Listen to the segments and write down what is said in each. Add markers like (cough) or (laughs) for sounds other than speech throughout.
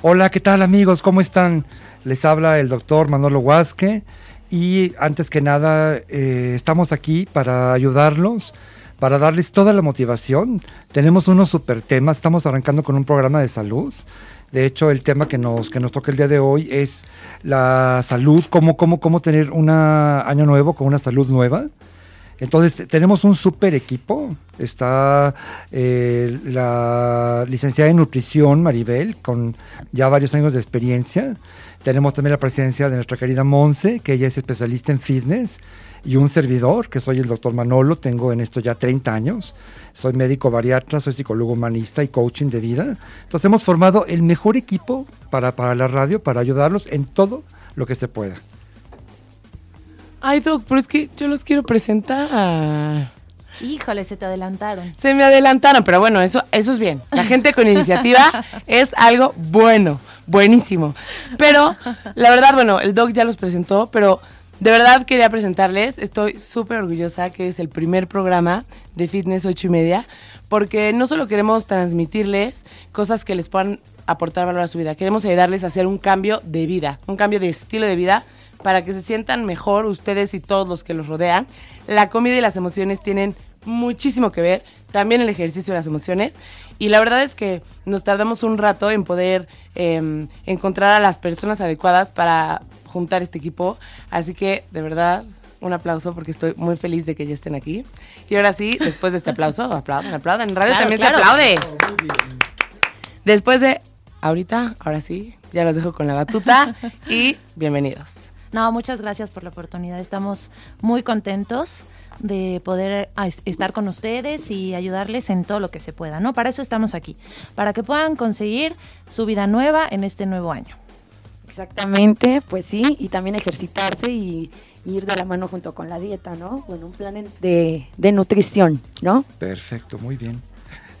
Hola, ¿qué tal amigos? ¿Cómo están? Les habla el doctor Manolo Huasque y antes que nada eh, estamos aquí para ayudarlos, para darles toda la motivación. Tenemos unos super temas, estamos arrancando con un programa de salud. De hecho, el tema que nos, que nos toca el día de hoy es la salud, cómo, cómo, cómo tener un año nuevo con una salud nueva. Entonces, tenemos un super equipo. Está eh, la licenciada en nutrición, Maribel, con ya varios años de experiencia. Tenemos también la presencia de nuestra querida Monse, que ella es especialista en fitness. Y un servidor, que soy el doctor Manolo, tengo en esto ya 30 años. Soy médico bariatra, soy psicólogo humanista y coaching de vida. Entonces hemos formado el mejor equipo para, para la radio, para ayudarlos en todo lo que se pueda. Ay, Doc, pero es que yo los quiero presentar. Híjole, se te adelantaron. Se me adelantaron, pero bueno, eso, eso es bien. La gente con iniciativa (laughs) es algo bueno, buenísimo. Pero, la verdad, bueno, el Doc ya los presentó, pero de verdad quería presentarles. Estoy súper orgullosa que es el primer programa de Fitness 8 y media, porque no solo queremos transmitirles cosas que les puedan aportar valor a su vida, queremos ayudarles a hacer un cambio de vida, un cambio de estilo de vida para que se sientan mejor ustedes y todos los que los rodean. La comida y las emociones tienen muchísimo que ver, también el ejercicio y las emociones. Y la verdad es que nos tardamos un rato en poder em, encontrar a las personas adecuadas para juntar este equipo. Así que, de verdad, un aplauso porque estoy muy feliz de que ya estén aquí. Y ahora sí, después de este aplauso, aplauden, aplauden. En radio también se aplaude. Después de ahorita, ahora sí, ya los dejo con la batuta y bienvenidos. No, muchas gracias por la oportunidad. Estamos muy contentos de poder ah, estar con ustedes y ayudarles en todo lo que se pueda, ¿no? Para eso estamos aquí, para que puedan conseguir su vida nueva en este nuevo año. Exactamente, pues sí, y también ejercitarse y ir de la mano junto con la dieta, ¿no? Bueno, un plan de, de nutrición, ¿no? Perfecto, muy bien.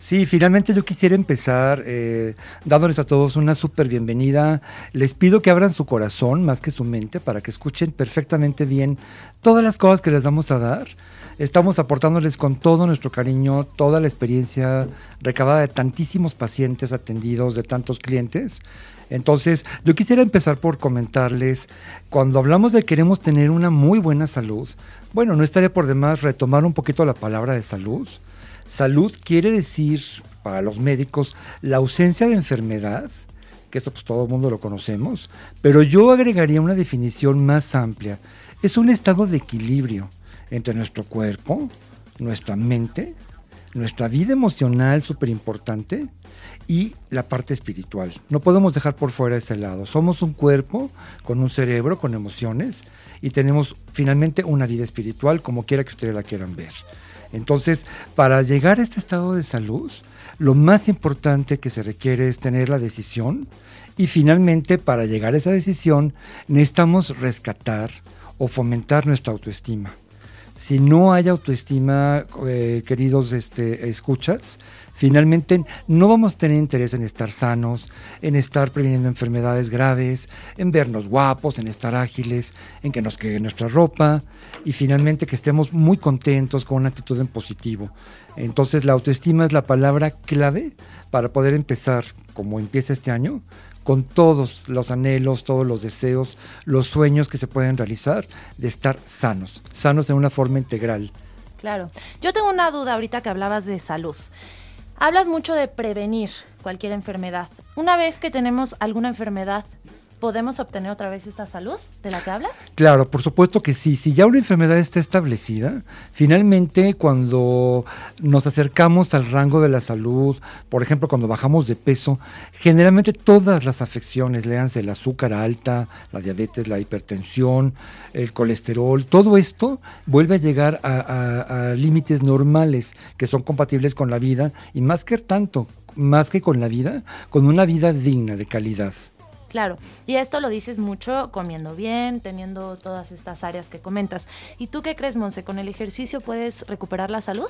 Sí, finalmente yo quisiera empezar eh, dándoles a todos una súper bienvenida. Les pido que abran su corazón más que su mente para que escuchen perfectamente bien todas las cosas que les vamos a dar. Estamos aportándoles con todo nuestro cariño, toda la experiencia recabada de tantísimos pacientes atendidos, de tantos clientes. Entonces, yo quisiera empezar por comentarles, cuando hablamos de queremos tener una muy buena salud, bueno, no estaría por demás retomar un poquito la palabra de salud. Salud quiere decir, para los médicos, la ausencia de enfermedad, que esto pues todo el mundo lo conocemos, pero yo agregaría una definición más amplia. Es un estado de equilibrio entre nuestro cuerpo, nuestra mente, nuestra vida emocional súper importante y la parte espiritual. No podemos dejar por fuera ese lado. Somos un cuerpo con un cerebro, con emociones y tenemos finalmente una vida espiritual como quiera que ustedes la quieran ver. Entonces, para llegar a este estado de salud, lo más importante que se requiere es tener la decisión y finalmente para llegar a esa decisión necesitamos rescatar o fomentar nuestra autoestima. Si no hay autoestima, eh, queridos este, escuchas, finalmente no vamos a tener interés en estar sanos, en estar previniendo enfermedades graves, en vernos guapos, en estar ágiles, en que nos quede nuestra ropa y finalmente que estemos muy contentos con una actitud en positivo. Entonces la autoestima es la palabra clave para poder empezar, como empieza este año, con todos los anhelos, todos los deseos, los sueños que se pueden realizar de estar sanos, sanos de una forma integral. Claro. Yo tengo una duda ahorita que hablabas de salud. Hablas mucho de prevenir cualquier enfermedad. Una vez que tenemos alguna enfermedad, ¿podemos obtener otra vez esta salud de la que hablas? Claro, por supuesto que sí. Si ya una enfermedad está establecida, finalmente cuando nos acercamos al rango de la salud, por ejemplo, cuando bajamos de peso, generalmente todas las afecciones, léanse el azúcar alta, la diabetes, la hipertensión, el colesterol, todo esto vuelve a llegar a, límites normales que son compatibles con la vida y más que tanto, más que con la vida, con una vida digna, de calidad. Claro, y esto lo dices mucho comiendo bien, teniendo todas estas áreas que comentas. ¿Y tú qué crees, Monse? ¿Con el ejercicio puedes recuperar la salud?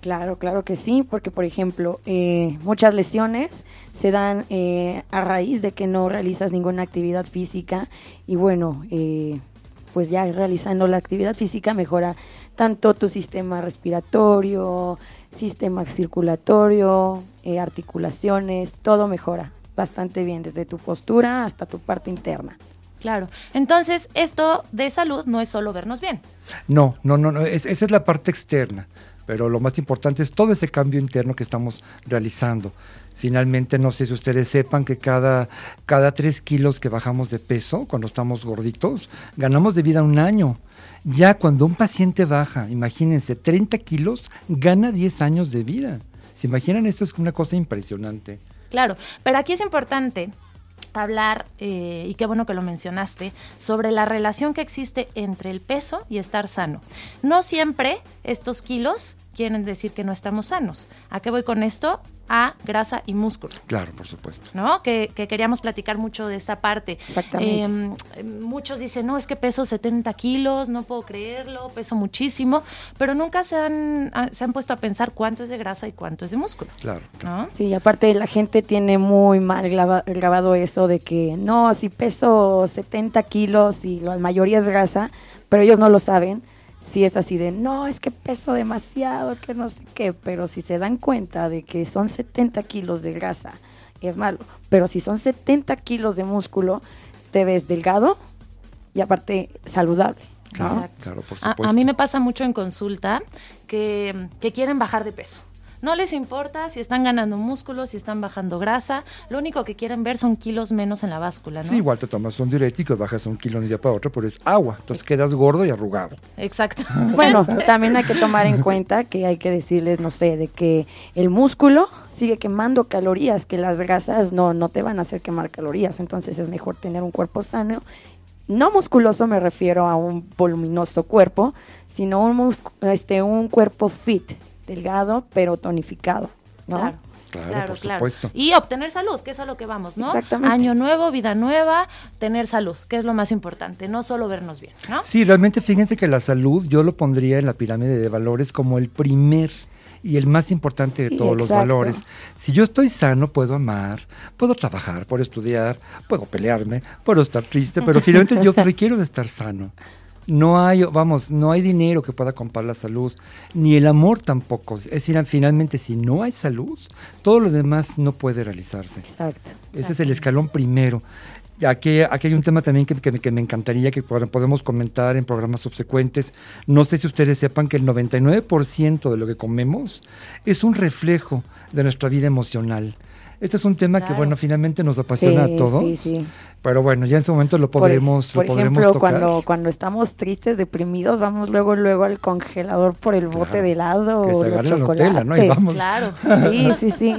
Claro, claro que sí, porque por ejemplo, eh, muchas lesiones se dan eh, a raíz de que no realizas ninguna actividad física y bueno, eh, pues ya realizando la actividad física mejora tanto tu sistema respiratorio, sistema circulatorio, eh, articulaciones, todo mejora bastante bien, desde tu postura hasta tu parte interna. Claro. Entonces, esto de salud no es solo vernos bien. No, no, no, no. esa es la parte externa. Pero lo más importante es todo ese cambio interno que estamos realizando. Finalmente, no sé si ustedes sepan que cada, cada tres kilos que bajamos de peso, cuando estamos gorditos, ganamos de vida un año. Ya cuando un paciente baja, imagínense, 30 kilos, gana 10 años de vida. ¿Se imaginan? Esto es una cosa impresionante. Claro, pero aquí es importante hablar, eh, y qué bueno que lo mencionaste, sobre la relación que existe entre el peso y estar sano. No siempre estos kilos quieren decir que no estamos sanos. ¿A qué voy con esto? a grasa y músculo. Claro, por supuesto. ¿No? Que, queríamos platicar mucho de esta parte. Exactamente. Em, muchos dicen, no, es que peso 70 kilos, no puedo creerlo, peso muchísimo, pero nunca se han, ah, se han puesto a pensar cuánto es de grasa y cuánto es de músculo. Claro. ¿no? Sí, aparte la gente tiene muy mal grabado eso de que, no, si peso 70 kilos y la mayoría es grasa, pero ellos no lo saben si es así de, no, es que peso demasiado, que no sé qué, pero si se dan cuenta de que son 70 kilos de grasa, es malo, pero si son 70 kilos de músculo, te ves delgado y aparte saludable. Claro, claro por supuesto. A, mí me pasa mucho en consulta que, que quieren bajar de peso no les importa si están ganando músculo, si están bajando grasa. Lo único que quieren ver son kilos menos en la báscula, ¿no? Sí, igual te tomas un diurético y bajas un kilo de un día para otro, pero es agua. Entonces quedas gordo y arrugado. Exacto. (laughs) bueno, también hay que tomar en cuenta que hay que decirles, no sé, de que el músculo sigue quemando calorías, que las grasas no, no te van a hacer quemar calorías. Entonces es mejor tener un cuerpo sano no musculoso me refiero a un voluminoso cuerpo, sino un, este, un cuerpo fit, delgado, pero tonificado, ¿no? Claro. Claro, por supuesto. Y obtener salud, que es a lo que vamos, ¿no? Exactamente. Año nuevo, vida nueva, tener salud, que es lo más importante, no solo vernos bien, ¿no? Sí, realmente fíjense que la salud yo lo pondría en la pirámide de valores como el primer y el más importante de todos los valores. Si yo estoy sano, puedo amar, puedo trabajar, puedo estudiar, puedo pelearme, puedo estar triste, pero finalmente yo (laughs) requiero de estar sano. No hay, vamos, no hay dinero que pueda comprar la salud, ni el amor tampoco. Es decir, finalmente, si no hay salud, todo lo demás no puede realizarse. Exacto. Ese es el escalón primero. Aquí, aquí hay un tema también que, que, me encantaría que podemos comentar en programas subsecuentes. No sé si ustedes sepan que el 99% de lo que comemos es un reflejo de nuestra vida emocional. Este es un tema que, bueno, finalmente nos apasiona a todos. Sí, sí. Pero bueno, ya en su momento lo podremos, por, ejemplo, cuando cuando estamos tristes, deprimidos, vamos luego luego al congelador por el bote de helado o los chocolates. ¿no? Y vamos. Claro. (laughs) Sí, sí, sí.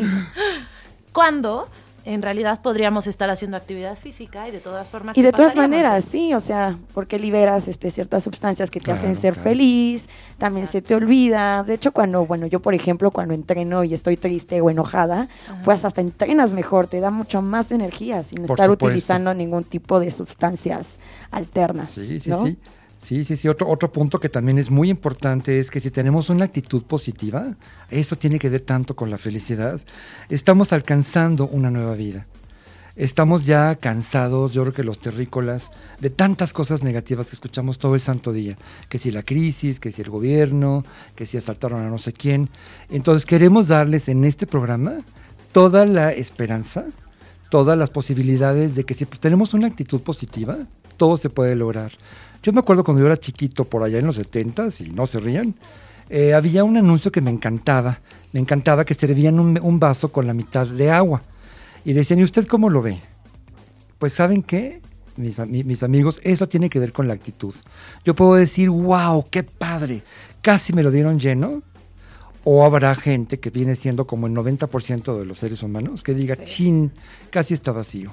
(laughs) Cuando en realidad podríamos estar haciendo actividad física y de todas formas. Y de todas maneras, sí, o sea, porque liberas este, ciertas sustancias que te hacen ser feliz, también se te olvida. De hecho, cuando, bueno, yo por ejemplo, cuando entreno y estoy triste o enojada, pues hasta entrenas mejor, te da mucho más energía sin estar utilizando ningún tipo de sustancias alternas. Sí, sí, sí. Sí, sí, sí. Otro, otro punto que también es muy importante es que si tenemos una actitud positiva, esto tiene que ver tanto con la felicidad, estamos alcanzando una nueva vida. Estamos ya cansados, yo creo que los terrícolas, de tantas cosas negativas que escuchamos todo el santo día. Que si la crisis, que si el gobierno, que si asaltaron a no sé quién. Entonces queremos darles en este programa toda la esperanza, todas las posibilidades de que si tenemos una actitud positiva, todo se puede lograr. Yo me acuerdo cuando yo era chiquito, por allá en los 70 y no se rían, eh, había un anuncio que me encantaba. Me encantaba que servían un, un vaso con la mitad de agua. Y decían, ¿y usted cómo lo ve? Pues ¿saben qué? Mis, mis, amigos, eso tiene que ver con la actitud. Yo puedo decir, wow, qué padre, casi me lo dieron lleno. O habrá gente que viene siendo como el 90% de los seres humanos que diga, chin, casi está vacío.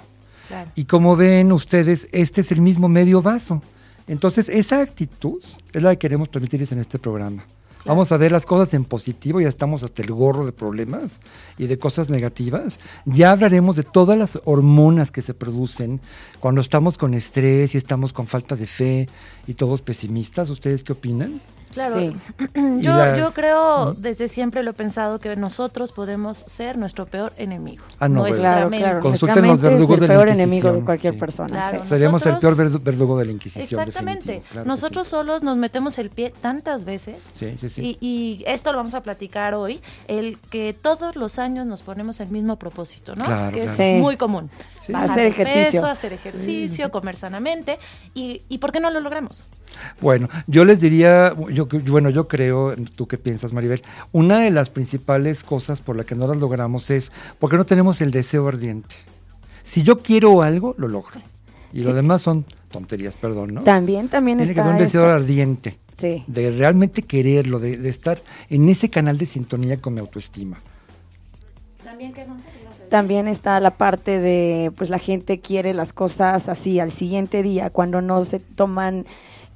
Y como ven ustedes, este es el mismo medio vaso. Entonces, esa actitud es la que queremos transmitirles en este programa. Vamos a ver las cosas en positivo, ya estamos hasta el gorro de problemas y de cosas negativas. Ya hablaremos de todas las hormonas que se producen cuando estamos con estrés y estamos con falta de fe y todos pesimistas. ¿Ustedes qué opinan? Claro, Sí. (clears throat) Yo, la- yo creo, desde siempre lo he pensado, que nosotros podemos ser nuestro peor enemigo. Ah, no, nuestra Claro, mente. claro. Consulten Nuestra los mente verdugos de el la peor enemigo de cualquier sí. persona. Claro. sí. Seríamos el peor verdugo de la Inquisición. Exactamente. Nosotros solos nos metemos el pie tantas veces. Sí, sí, sí. Y, y esto lo vamos a platicar hoy, el que todos los años nos ponemos el mismo propósito, ¿no? Claro, que claro. es Sí. muy común. Sí. Bajar Hacer de ejercicio. peso, hacer ejercicio, comer sanamente. Y, ¿Y por qué no lo logramos? Bueno, yo les diría, yo, bueno, yo creo, tú qué piensas, Maribel, una de las principales cosas por la que no las logramos es porque no tenemos el deseo ardiente. Si yo quiero algo, lo logro. Y lo Sí. demás son tonterías, perdón, ¿no? También, también Tiene que está haber un deseo esta- ardiente, Sí. de realmente quererlo, de, de estar en ese canal de sintonía con mi autoestima. También que También está la parte de, pues la gente quiere las cosas así al siguiente día, cuando no se toman,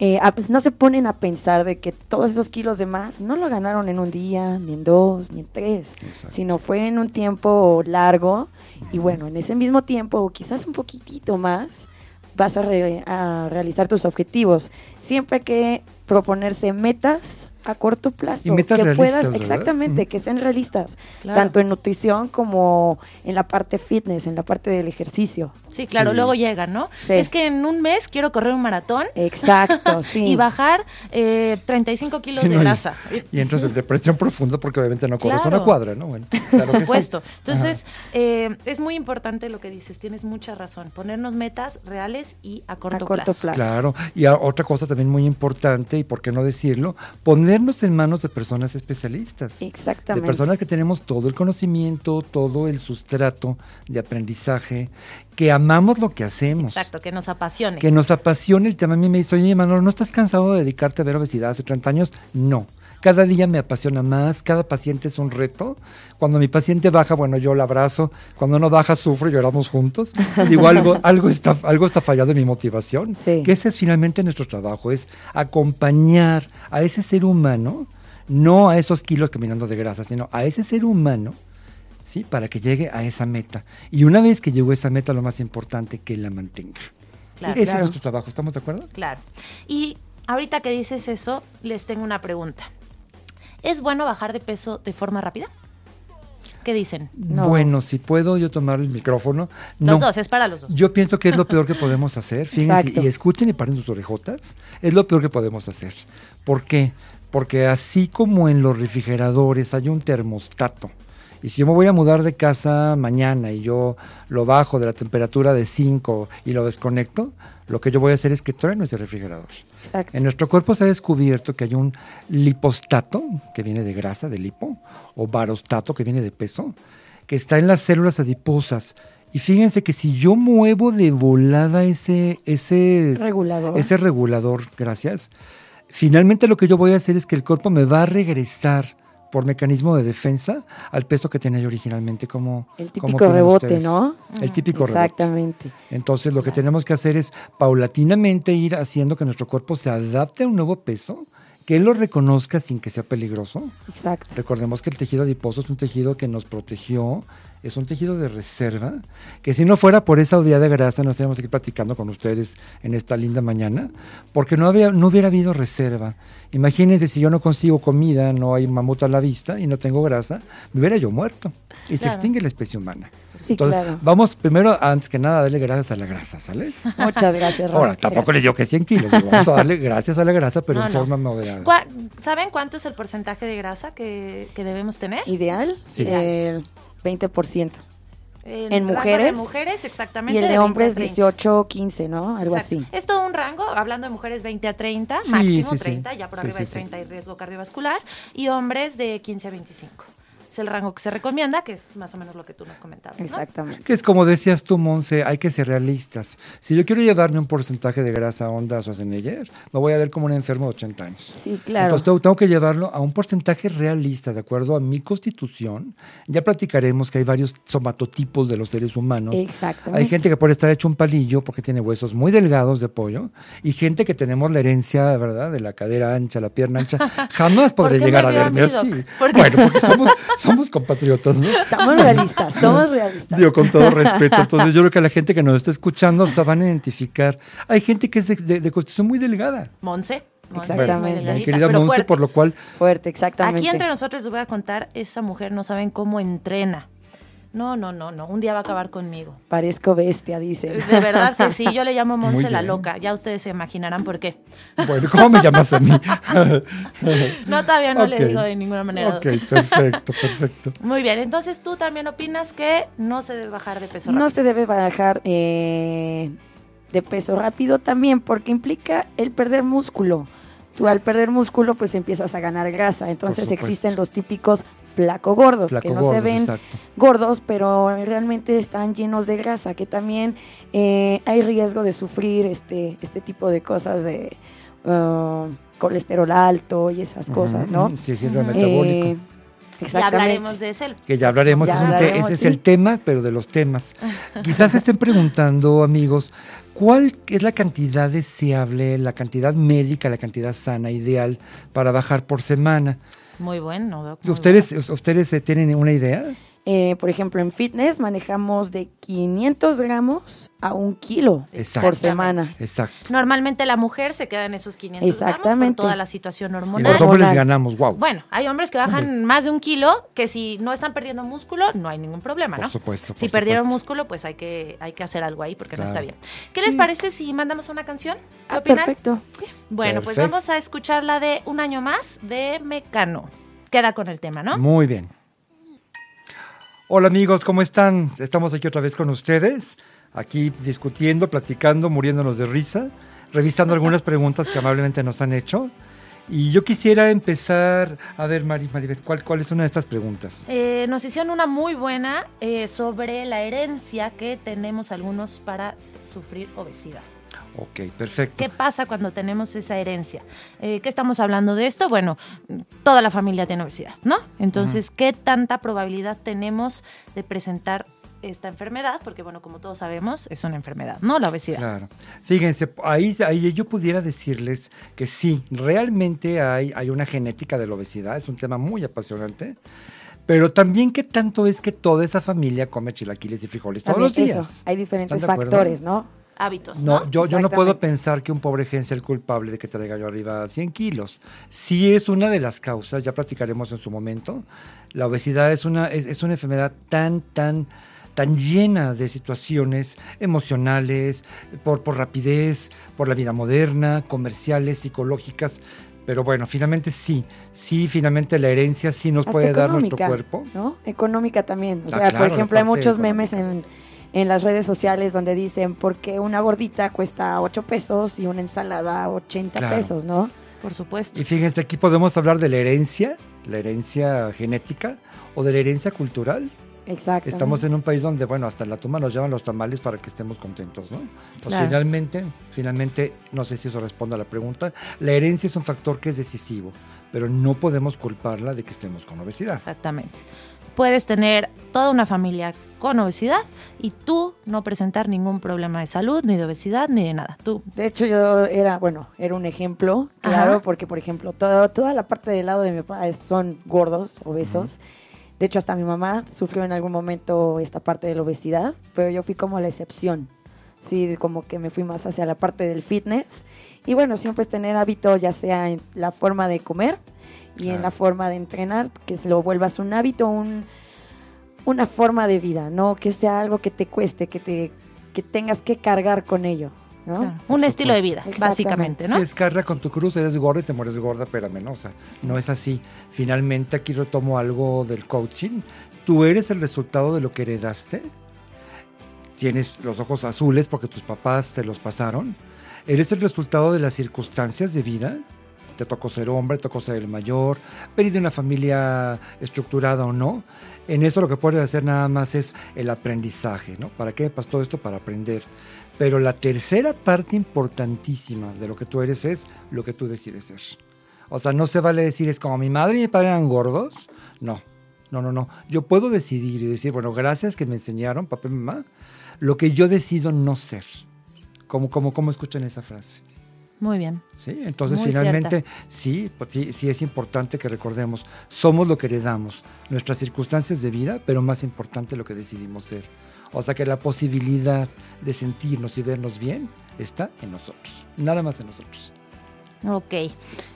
eh, a- no se ponen a pensar de que todos esos kilos de más no lo ganaron en un día, ni en dos, ni en tres, Exacto. sino fue en un tiempo largo y bueno, en ese mismo tiempo, o quizás un poquitito más, vas a, re- a realizar tus objetivos. Siempre hay que proponerse metas a corto plazo. Y metas que puedas, ¿verdad? exactamente, que sean realistas, Claro. tanto en nutrición como en la parte fitness, en la parte del ejercicio. Sí, claro, Sí. luego llegan, ¿no? Sí. Es que en un mes quiero correr un maratón Exacto, (laughs) sí. y bajar eh, 35 kilos Sí, de no, y- grasa. Y, entras en depresión profunda porque obviamente no corres Claro. una cuadra, ¿no? Bueno, (laughs) claro que Por sí. supuesto. Entonces, eh, es muy importante lo que dices, tienes mucha razón. Ponernos metas reales y a corto, A corto plazo. plazo. Claro, y a- otra cosa también muy importante, y por qué no decirlo, ponernos en manos de personas especialistas. De Exactamente. personas que tenemos todo el conocimiento, todo el sustrato de aprendizaje, que amamos lo que hacemos. Exacto, que nos apasione. Que nos apasiona el tema. A mí me dice, oye, Manolo, ¿no estás cansado de dedicarte a ver obesidad hace 30 años? No. Cada día me apasiona más, cada paciente es un reto. Cuando mi paciente baja, bueno, yo la abrazo. Cuando no baja, sufro lloramos juntos. Digo, algo, (laughs) algo, está, algo está fallado en mi motivación. Sí. Que ese es finalmente nuestro trabajo, es acompañar a ese ser humano, no a esos kilos caminando de grasa, sino a ese ser humano, ¿sí? Para que llegue a esa meta. Y una vez que llegó a esa meta, lo más importante, que la mantenga. Claro. Ese Claro. es nuestro trabajo, ¿estamos de acuerdo? Claro. Y ahorita que dices eso, les tengo una pregunta. ¿Es bueno bajar de peso de forma rápida? ¿Qué dicen? No. Bueno, si puedo yo tomar el micrófono. Los no. dos, es para los dos. Yo pienso que es lo peor que podemos hacer. Fíjense, Exacto. y escuchen y paren sus orejotas. Es lo peor que podemos hacer. ¿Por qué? Porque así como en los refrigeradores hay un termostato. Y si yo me voy a mudar de casa mañana y yo lo bajo de la temperatura de 5 y lo desconecto, lo que yo voy a hacer es que trueno ese refrigerador. Exacto. En nuestro cuerpo se ha descubierto que hay un lipostato, que viene de grasa, de lipo, o barostato, que viene de peso, que está en las células adiposas. Y fíjense que si yo muevo de volada ese, ese Regulador. ese regulador, gracias, finalmente lo que yo voy a hacer es que el cuerpo me va a regresar por mecanismo de defensa al peso que tenía yo originalmente como El típico rebote, ustedes. ¿no? El típico rebote. Exactamente. Entonces lo que tenemos que hacer es paulatinamente ir haciendo que nuestro cuerpo se adapte a un nuevo peso, que él lo reconozca sin que sea peligroso. Exacto. Recordemos que el tejido adiposo es un tejido que nos protegió, es un tejido de reserva, que si no fuera por esa odía de grasa no estaríamos aquí platicando con ustedes en esta linda mañana, porque no, había, no hubiera habido reserva. Imagínense si yo no consigo comida, no hay mamut a la vista y no tengo grasa, me hubiera yo muerto y se extingue la especie humana. Sí, Entonces, claro. vamos primero, antes que nada, a darle gracias a la grasa, ¿sale? Muchas gracias, Raúl. Ahora, tampoco le digo que 100 kilos, vamos a darle gracias a la grasa, pero No, en no. forma moderada. ¿Cuá- ¿Saben cuánto es el porcentaje de grasa que, que debemos tener? Ideal, Sí. el 20%. El en rango mujeres, De mujeres, exactamente. Y el de 20 a hombres 30. 18, 15, ¿no? Algo Exacto. así. Es todo un rango, hablando de mujeres 20 a 30, Sí, máximo sí, sí. 30, ya por Sí, arriba sí, de sí. 30 hay riesgo cardiovascular, y hombres de 15 a 25. Es el rango que se recomienda, que es más o menos lo que tú nos comentabas. ¿no? Exactamente. Que es como decías tú, Monse, hay que ser realistas. Si yo quiero llevarme un porcentaje de grasa a Onda Schwarzenegger, me voy a ver como un enfermo de 80 años. Sí, claro. Entonces tengo, tengo que llevarlo a un porcentaje realista, de acuerdo a mi constitución. Ya platicaremos que hay varios somatotipos de los seres humanos. Exactamente. Hay gente que puede estar hecho un palillo porque tiene huesos muy delgados de pollo y gente que tenemos la herencia, ¿verdad? De la cadera ancha, la pierna ancha. (laughs) Jamás ¿Por podré llegar a verme así. Bueno, porque somos, (laughs) (laughs) somos compatriotas, ¿no? Somos realistas, somos realistas. Digo, con todo respeto. Entonces, yo creo que la gente que nos está escuchando se van a identificar. Hay gente que es de, de- de constitución muy delgada. Monse. Exactamente. Mi querida Monse, por lo cual, Fuerte, exactamente. Aquí entre nosotros les voy a contar, esa mujer no saben cómo entrena. No, no, no, no. Un día va a acabar conmigo. Parezco bestia, dice. De verdad que sí, yo le llamo Monse la loca. Ya ustedes se imaginarán por qué. bueno, ¿cómo me llamas a mí? (laughs) No, todavía no le digo de ninguna manera. ok, perfecto, perfecto. (laughs) Muy bien, entonces tú también opinas que no se debe bajar de peso No rápido. se debe bajar eh, de peso rápido también porque implica el perder músculo. Tú al perder músculo pues empiezas a ganar grasa. Entonces existen los típicos flaco gordos Flaco que no gordos, se ven exacto. gordos, pero realmente están llenos de grasa, que también eh, hay riesgo de sufrir este, este tipo de cosas de uh, colesterol alto y esas cosas, ¿no? Sí, Ujú. metabólico. Eh, Ya exactamente. hablaremos de ese. Que ya hablaremos, Ya es hablaremos, ese es sí. el tema, pero de los temas. Quizás se estén preguntando, amigos, ¿cuál es la cantidad deseable, la cantidad médica, la cantidad sana, ideal para bajar por semana? Muy bueno, doc, muy ¿Ustedes, ¿ustedes eh, tienen una idea? Eh, por ejemplo, en fitness manejamos de 500 gramos a un kilo por semana. Exacto. Normalmente la mujer se queda en esos 500 gramos Exactamente. por toda la situación Y hormonal. los hombres Hormonal. ganamos, wow. Bueno, hay hombres que bajan más de un kilo, que si no están perdiendo músculo, no hay ningún problema, Por ¿no? supuesto, por si perdieron supuesto. músculo, pues hay que, hay que hacer algo ahí porque no está bien. ¿Qué les parece si mandamos una canción? ¿Qué Ah, opinan? perfecto. Bueno, pues vamos a escuchar la de Un año más de Mecano. Queda con el tema, ¿no? Muy bien. Hola amigos, ¿cómo están? Estamos aquí otra vez con ustedes, aquí discutiendo, platicando, muriéndonos de risa, revisando algunas preguntas que amablemente nos han hecho. Y yo quisiera empezar, a ver, Mari, Maribel, ¿cuál, ¿cuál es una de estas preguntas? Eh, nos hicieron una muy buena eh, sobre la herencia que tenemos algunos para sufrir obesidad. Ok, perfecto. ¿Qué pasa cuando tenemos esa herencia? Eh, ¿Qué estamos hablando de esto? Bueno, toda la familia tiene obesidad, ¿no? Entonces, ¿qué tanta probabilidad tenemos de presentar esta enfermedad? Porque, bueno, como todos sabemos, es una enfermedad, ¿no? La obesidad. Claro. Fíjense, ahí, ahí yo pudiera decirles que sí, realmente hay, hay una genética de la obesidad, es un tema muy apasionante, pero también qué tanto es que toda esa familia come chilaquiles y frijoles todos los días. eso, Hay diferentes factores, ¿no? Hábitos, ¿no? No, yo, yo no puedo pensar que un pobre gen sea el culpable de que traiga yo arriba 100 kilos. Sí es una de las causas, ya platicaremos en su momento. La obesidad es una, es, es una enfermedad tan, tan, tan llena de situaciones emocionales, por, por rapidez, por la vida moderna, comerciales, psicológicas. Pero bueno, finalmente sí, sí, finalmente la herencia sí nos Hasta puede dar nuestro cuerpo. ¿no? Económica también. O Ah, sea, claro, por ejemplo, hay muchos memes en, en las redes sociales donde dicen, porque una gordita cuesta 8 pesos y una ensalada 80 Claro. pesos, ¿no? Por supuesto. Y fíjense, aquí podemos hablar de la herencia, la herencia genética o de la herencia cultural. Exacto. Estamos en un país donde, bueno, hasta en la tumba nos llevan los tamales para que estemos contentos, ¿no? Pues Claro. finalmente, finalmente, no sé si eso responde a la pregunta, la herencia es un factor que es decisivo, pero no podemos culparla de que estemos con obesidad. Exactamente. Puedes tener toda una familia con obesidad y tú no presentar ningún problema de salud, ni de obesidad, ni de nada. Tú, De hecho, yo era, bueno, era un ejemplo, claro, Ajá. porque, por ejemplo, todo- toda la parte del lado de mi papá son gordos, obesos. De hecho, hasta mi mamá sufrió en algún momento esta parte de la obesidad, pero yo fui como la excepción. Sí, como que me fui más hacia la parte del fitness. Y bueno, siempre es tener hábito, ya sea en la forma de comer y en la forma de entrenar, que se lo vuelvas un hábito, un, una forma de vida, no que sea algo que te cueste, que, te, que tengas que cargar con ello. ¿no? claro, Por un estilo de vida, básicamente, ¿no? Si es carga con tu cruz, eres gorda y te mueres gorda, espérame, ¿no? O sea, no es así. Finalmente, aquí retomo algo del coaching. Tú eres el resultado de lo que heredaste. Tienes los ojos azules porque tus papás te los pasaron. Eres el resultado de las circunstancias de vida. Te tocó ser hombre, te tocó ser el mayor, venir de una familia estructurada o no. En eso lo que puedes hacer nada más es el aprendizaje, ¿no? ¿Para qué pasó todo esto? Para aprender. Pero la tercera parte importantísima de lo que tú eres es lo que tú decides ser. O sea, no se vale decir es como mi madre y mi padre eran gordos. No, no, no, no. Yo puedo decidir y decir, bueno, gracias que me enseñaron, papá y mamá, lo que yo decido no ser. ¿Cómo, cómo, cómo escuchan esa frase? Muy bien. ¿Sí? Entonces, Muy finalmente, sí, pues sí, sí es importante que recordemos, somos lo que heredamos, nuestras circunstancias de vida, pero más importante lo que decidimos ser. O sea que la posibilidad de sentirnos y vernos bien está en nosotros, nada más en nosotros. Ok,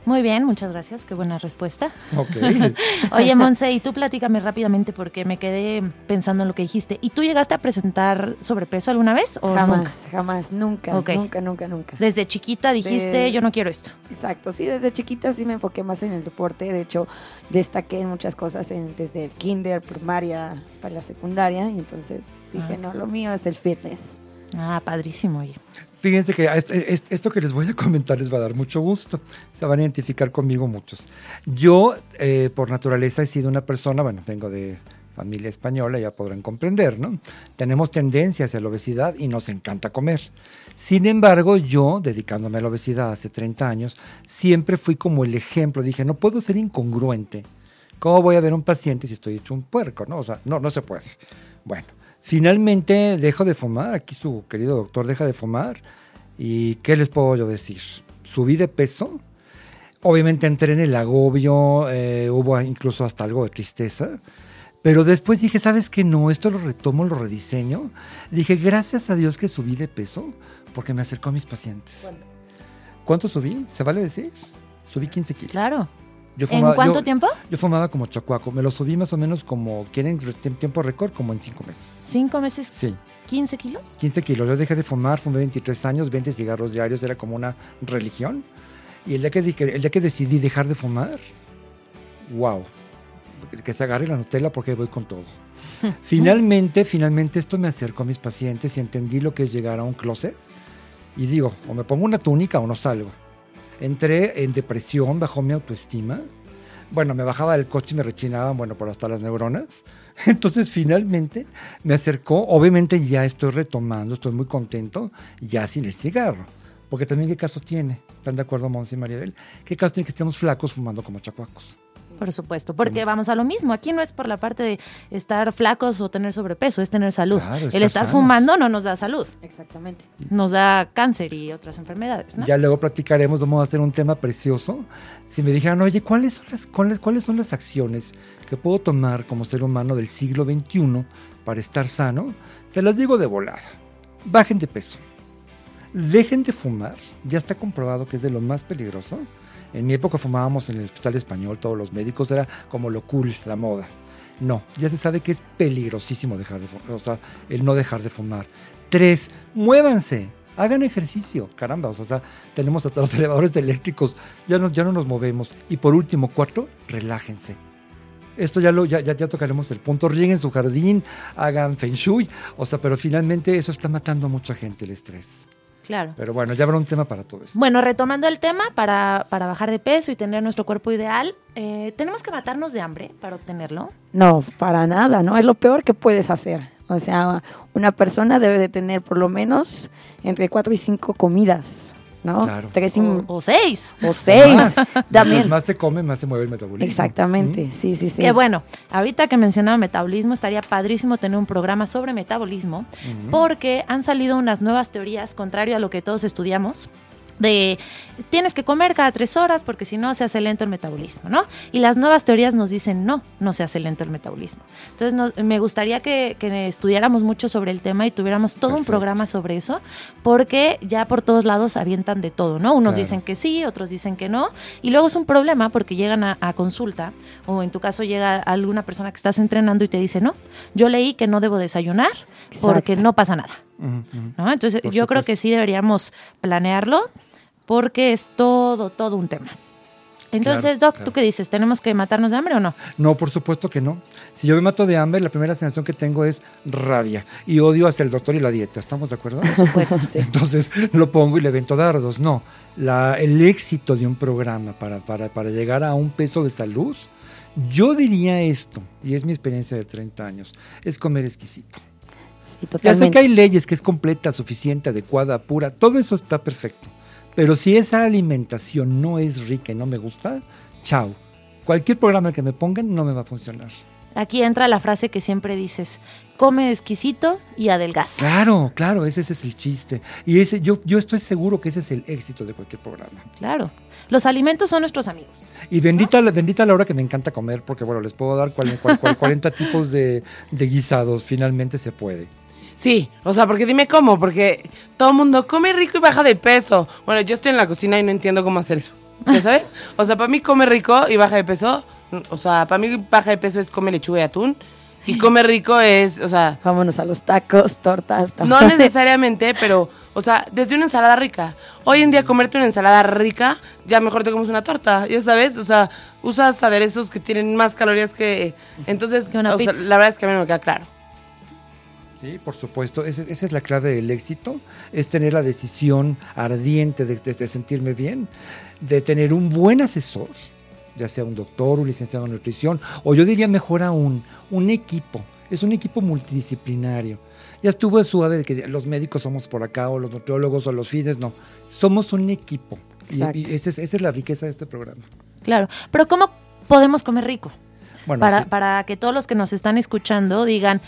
muy bien, muchas gracias, qué buena respuesta. Ok. (laughs) Oye, Monse, y tú platícame rápidamente porque me quedé pensando en lo que dijiste. ¿Y tú llegaste a presentar sobrepeso alguna vez o jamás, nunca? jamás, nunca, Ok. nunca, nunca, nunca. Desde chiquita dijiste, De- yo no quiero esto. Exacto, sí, desde chiquita sí me enfoqué más en el deporte. De hecho, destaqué en muchas cosas en- desde el kinder, primaria, hasta la secundaria. Y entonces dije, Ah. no, lo mío es el fitness. Ah, padrísimo, oye. Fíjense que este- est- esto que les voy a comentar les va a dar mucho gusto. Se van a identificar conmigo muchos. Yo, eh, por naturaleza, he sido una persona, bueno, vengo de familia española, ya podrán comprender, ¿no? Tenemos tendencia hacia la obesidad y nos encanta comer. Sin embargo, yo, dedicándome a la obesidad hace 30 años, siempre fui como el ejemplo. Dije, no puedo ser incongruente. ¿Cómo voy a ver a un paciente si estoy hecho un puerco? No, o sea, no, no se puede. Bueno, finalmente dejo de fumar. Aquí su querido doctor deja de fumar. ¿Y qué les puedo yo decir? Subí de peso. Obviamente entré en el agobio, eh, hubo incluso hasta algo de tristeza. Pero después dije, ¿sabes qué? No, esto lo retomo, lo rediseño. Dije, gracias a Dios que subí de peso porque me acercó a mis pacientes. ¿Cuánto subí? ¿Se vale decir? Subí 15 kilos. Claro. Yo ¿En cuánto yo- tiempo? Yo fumaba como chacuaco. Me lo subí más o menos como, ¿quieren tiempo récord? Como en 5 meses. ¿Cinco meses? Sí, ¿15 kilos? 15 kilos. Yo dejé de fumar, fumé 23 años, 20 cigarros diarios, era como una religión. Y el día que- el día que decidí dejar de fumar, wow, que se agarre la Nutella porque voy con todo. (laughs) finalmente, finalmente esto me acercó a mis pacientes y entendí lo que es llegar a un closet. Y digo, o me pongo una túnica o no salgo. Entré en depresión, bajó mi autoestima. Bueno, me bajaba del coche y me rechinaban, bueno, por hasta las neuronas. (laughs) Entonces, finalmente me acercó. Obviamente ya estoy retomando, estoy muy contento, ya sin el cigarro. Porque también, ¿qué caso tiene? ¿Están de acuerdo, Monse y Maribel? ¿Qué caso tiene que estemos flacos fumando como chacuacos? Por supuesto, porque vamos a lo mismo. Aquí no es por la parte de estar flacos o tener sobrepeso, es tener salud. Claro, el estar estar sanos. fumando no nos da salud, Exactamente. nos da cáncer y otras enfermedades, ¿no? Ya luego platicaremos, vamos a hacer un tema precioso. Si me dijeran, oye, ¿cuáles son las, cuáles, cuáles son las acciones que puedo tomar como ser humano del siglo XXI para estar sano? Se las digo de volada. Bajen de peso. Dejen de fumar. Ya está comprobado que es de lo más peligroso. En mi época fumábamos en el hospital español, todos los médicos, era como lo cool, la moda. No, ya se sabe que es peligrosísimo dejar de fumar, o sea, el no dejar de fumar. Tres, muévanse, hagan ejercicio, caramba, o sea, tenemos hasta los (laughs) elevadores eléctricos, ya no, ya no nos movemos. Y por último, cuatro, relájense. Esto ya, lo, ya, ya, tocaremos el punto, rieguen su jardín, hagan feng shui, o sea, pero finalmente eso está matando a mucha gente el estrés. Claro. Pero bueno, ya habrá un tema para todo esto. Bueno, retomando el tema, para, para bajar de peso y tener nuestro cuerpo ideal, eh, ¿tenemos que matarnos de hambre para obtenerlo? No, para nada, ¿no? Es lo peor que puedes hacer. O sea, una persona debe de tener por lo menos entre cuatro y cinco comidas, ¿no? Claro. Tres y, O, o seis. o seis. (laughs) También. más te come, más se mueve el metabolismo. Exactamente, sí, sí, sí. Que bueno, ahorita que mencionaba metabolismo, estaría padrísimo tener un programa sobre metabolismo, porque han salido unas nuevas teorías, contrario a lo que todos estudiamos, de tienes que comer cada tres horas porque si no se hace lento el metabolismo, ¿no? Y las nuevas teorías nos dicen no, no se hace lento el metabolismo. Entonces nos- me gustaría que, que estudiáramos mucho sobre el tema y tuviéramos todo un Perfecto. programa sobre eso, porque ya por todos lados avientan de todo, ¿no? Unos Claro. dicen que sí, otros dicen que no, y luego es un problema porque llegan a, a consulta, o en tu caso llega alguna persona que estás entrenando y te dice, no, yo leí que no debo desayunar porque Exacto. no pasa nada. ¿no? Entonces Por yo creo supuesto. que sí deberíamos planearlo porque es todo, todo un tema. Entonces, Claro, Doc, claro. ¿tú qué dices? ¿Tenemos que matarnos de hambre o no? No, por supuesto que no. Si yo me mato de hambre, la primera sensación que tengo es rabia y odio hacia el doctor y la dieta. ¿Estamos de acuerdo? Pues, Sí. (laughs) Entonces lo pongo y le vento dardos. No, la, el éxito de un programa para, para, para llegar a un peso de salud, yo diría esto, y es mi experiencia de 30 años, es comer exquisito. Sí, Ya sé totalmente. que hay leyes que es completa, suficiente, adecuada, pura, todo eso está perfecto. Pero si esa alimentación no es rica y no me gusta, chao. Cualquier programa que me pongan no me va a funcionar. Aquí entra la frase que siempre dices, come exquisito y adelgaza. Claro, claro, ese, ese es el chiste. Y ese, yo, yo estoy seguro que ese es el éxito de cualquier programa. Claro. Los alimentos son nuestros amigos. Y bendita, la- bendita la hora que me encanta comer, porque bueno, les puedo dar cual- cual- cual- 40 tipos de, de guisados, finalmente se puede. Sí, o sea, porque dime cómo, porque todo el mundo come rico y baja de peso. Bueno, yo estoy en la cocina y no entiendo cómo hacer eso. ¿Ya sabes? O sea, para mí come rico y baja de peso. O sea, para mí baja de peso es come lechuga y atún. Y come rico es, o sea, Vámonos a los tacos, tortas. no necesariamente, pero, o sea, desde una ensalada rica. Hoy en día comerte una ensalada rica, ya mejor te comes una torta, ya sabes, o sea, usas aderezos que tienen más calorías que... Entonces, Que una o sea, la verdad es que a mí no me queda claro. Sí, por supuesto. Esa es la clave del éxito, es tener la decisión ardiente de, de- de sentirme bien, de tener un buen asesor, ya sea un doctor, un licenciado en nutrición, o yo diría mejor aún, un equipo. Es un equipo multidisciplinario. Ya estuvo suave de que los médicos somos por acá, o los nutriólogos, o los FIDES, no. Somos un equipo. Y, Exacto. y esa, es, esa es la riqueza de este programa. Claro. Pero ¿cómo podemos comer rico? Bueno, para, sí. para que todos los que nos están escuchando digan,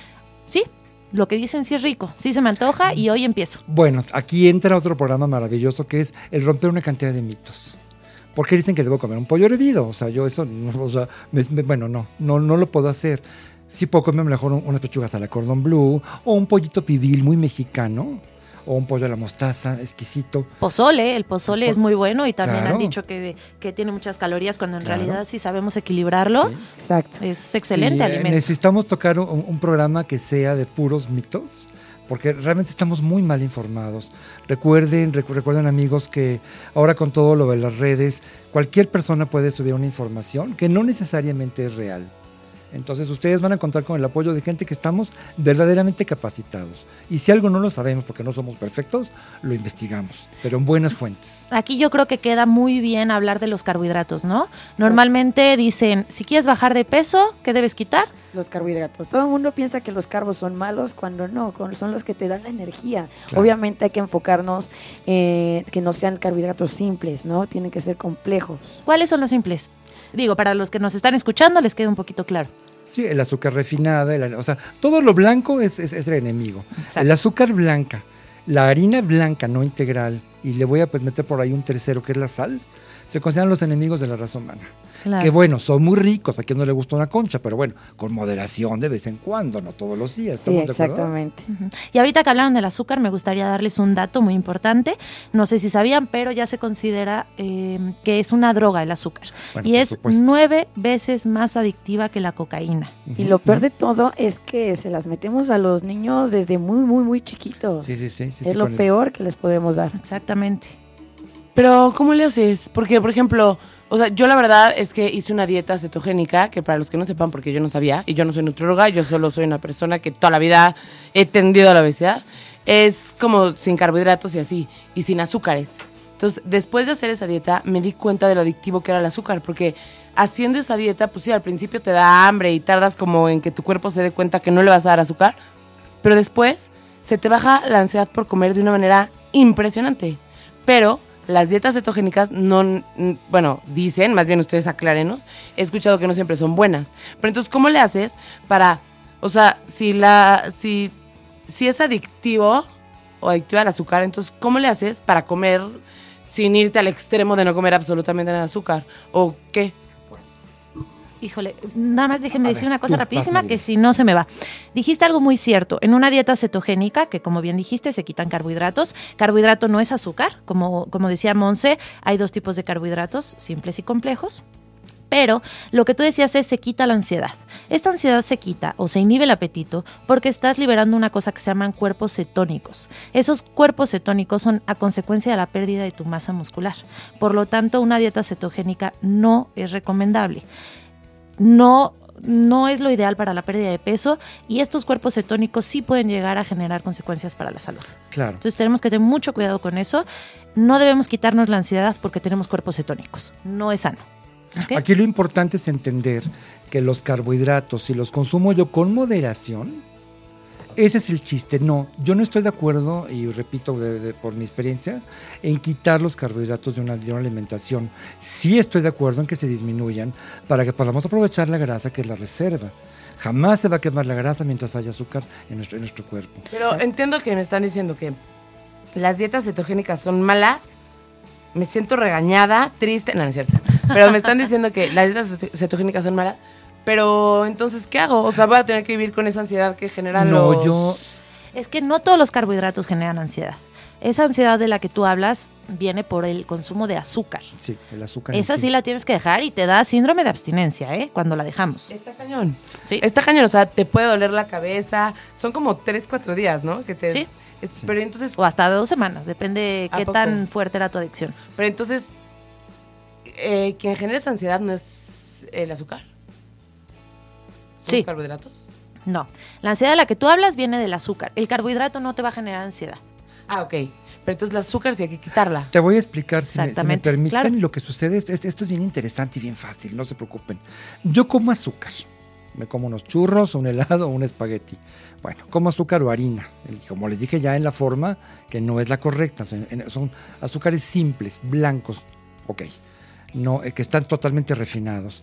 sí, lo que dicen sí es rico, sí se me antoja y hoy empiezo. Bueno, aquí entra otro programa maravilloso que es el romper una cantidad de mitos. ¿Por qué dicen que debo comer un pollo hervido? O sea, yo eso, no, o sea, me- me- bueno, no, no, no lo puedo hacer. Sí puedo comer mejor un- unas pechugas a la cordon bleu o un pollito pibil muy mexicano o un pollo a la mostaza exquisito. Pozole, el pozole Po- es muy bueno y también Claro. han dicho que, que tiene muchas calorías cuando en Claro. realidad si sabemos equilibrarlo Sí. Exacto. es excelente Sí, eh, alimento. Necesitamos tocar un, un programa que sea de puros mitos, porque realmente estamos muy mal informados. Recuerden, recu- recuerden amigos que ahora con todo lo de las redes, cualquier persona puede subir una información que no necesariamente es real. Entonces ustedes van a contar con el apoyo de gente que estamos verdaderamente capacitados. Y si algo no lo sabemos porque no somos perfectos, lo investigamos, pero en buenas fuentes. Aquí yo creo que queda muy bien hablar de los carbohidratos, ¿no? Normalmente dicen, si quieres bajar de peso, ¿qué debes quitar? Los carbohidratos. Todo el mundo piensa que los carbos son malos cuando no, son los que te dan la energía. Claro. Obviamente hay que enfocarnos eh, que no sean carbohidratos simples, ¿no? Tienen que ser complejos. ¿Cuáles son los simples? Digo, para los que nos están escuchando les quede un poquito claro. Sí, el azúcar refinada, el- o sea, todo lo blanco es, es- es el enemigo. Exacto. El azúcar blanca, la harina blanca no integral, y le voy a pues, meter por ahí un tercero que es la sal, se consideran los enemigos de la raza humana. Claro. Que bueno, son muy ricos, a quien no le gusta una concha, pero bueno, con moderación de vez en cuando, no todos los días. Sí, ¿estamos de acuerdo? exactamente. Y ahorita que hablaron del azúcar, me gustaría darles un dato muy importante. No sé si sabían, pero ya se considera eh, que es una droga el azúcar. Bueno, y es supuesto. nueve veces más adictiva que la cocaína. Y lo peor de todo es que se las metemos a los niños desde muy, muy, muy chiquitos. Sí, sí, sí. sí, es sí, lo el- peor que les podemos dar. Exactamente. Pero, ¿cómo le haces? Porque, por ejemplo, o sea, yo la verdad es que hice una dieta cetogénica, que para los que no sepan, porque yo no sabía, y yo no soy nutrióloga, yo solo soy una persona que toda la vida he tendido a la obesidad, es como sin carbohidratos y así, y sin azúcares. Entonces, después de hacer esa dieta, me di cuenta de lo adictivo que era el azúcar, porque haciendo esa dieta, pues sí, al principio te da hambre y tardas como en que tu cuerpo se dé cuenta que no le vas a dar azúcar, pero después se te baja la ansiedad por comer de una manera impresionante. Pero las dietas cetogénicas no, bueno, dicen, más bien ustedes aclárenos, he escuchado que no siempre son buenas. Pero entonces, ¿cómo le haces para, o sea, si la, si, si es adictivo o adictiva al azúcar, entonces, ¿cómo le haces para comer sin irte al extremo de no comer absolutamente nada de azúcar? ¿O qué? Híjole, nada más déjenme decir ver, una cosa tú, rapidísima que si no se me va. Dijiste algo muy cierto. En una dieta cetogénica, que como bien dijiste, se quitan carbohidratos. Carbohidrato no es azúcar. Como, como decía Monse, hay dos tipos de carbohidratos, simples y complejos. Pero lo que tú decías es se quita la ansiedad. Esta ansiedad se quita o se inhibe el apetito porque estás liberando una cosa que se llaman cuerpos cetónicos. Esos cuerpos cetónicos son a consecuencia de la pérdida de tu masa muscular. Por lo tanto, una dieta cetogénica no es recomendable no, no es lo ideal para la pérdida de peso y estos cuerpos cetónicos sí pueden llegar a generar consecuencias para la salud. Claro. Entonces tenemos que tener mucho cuidado con eso. No debemos quitarnos la ansiedad porque tenemos cuerpos cetónicos. No es sano. Aquí lo importante es entender que los carbohidratos, si los consumo yo con moderación, ese es el chiste. No, yo no estoy de acuerdo, y repito por mi experiencia, en quitar los carbohidratos de una, alimentación. Sí estoy de acuerdo en que se disminuyan para que podamos aprovechar la grasa que es la reserva. Jamás se va a quemar la grasa mientras haya azúcar en nuestro, en cuerpo. Pero entiendo que me están diciendo que las dietas cetogénicas son malas. Me siento regañada, triste. No, no es cierto. Pero me están diciendo que las dietas ceto- cetogénicas son malas. Pero entonces, ¿qué hago? O sea, voy a tener que vivir con esa ansiedad que generan No, los... yo, Es que no todos los carbohidratos generan ansiedad. Esa ansiedad de la que tú hablas viene por el consumo de azúcar. Sí, el azúcar. Esa sí la tienes que dejar y te da síndrome de abstinencia, ¿eh? Cuando la dejamos. Está cañón. Sí. Está cañón, o sea, te puede doler la cabeza. Son como tres, cuatro días, ¿no? Que te, Sí. es- Pero entonces, O hasta dos semanas, depende ¿A qué poco? tan fuerte era tu adicción. pero entonces, eh, quien genera esa ansiedad no es el azúcar. ¿Son Sí. los carbohidratos? No. La ansiedad de la que tú hablas viene del azúcar. El carbohidrato no te va a generar ansiedad. Ah, ok. Pero entonces el azúcar sí hay que quitarla. Te voy a explicar, si me, si me Exactamente, permiten, claro. lo que sucede. es- es- esto es bien interesante y bien fácil, no se preocupen. Yo como azúcar. Me como unos churros, un helado, un espagueti. Bueno, como azúcar o harina. Como les dije ya en la forma, que no es la correcta. Son, son azúcares simples, blancos. Ok. No, eh, que están totalmente refinados.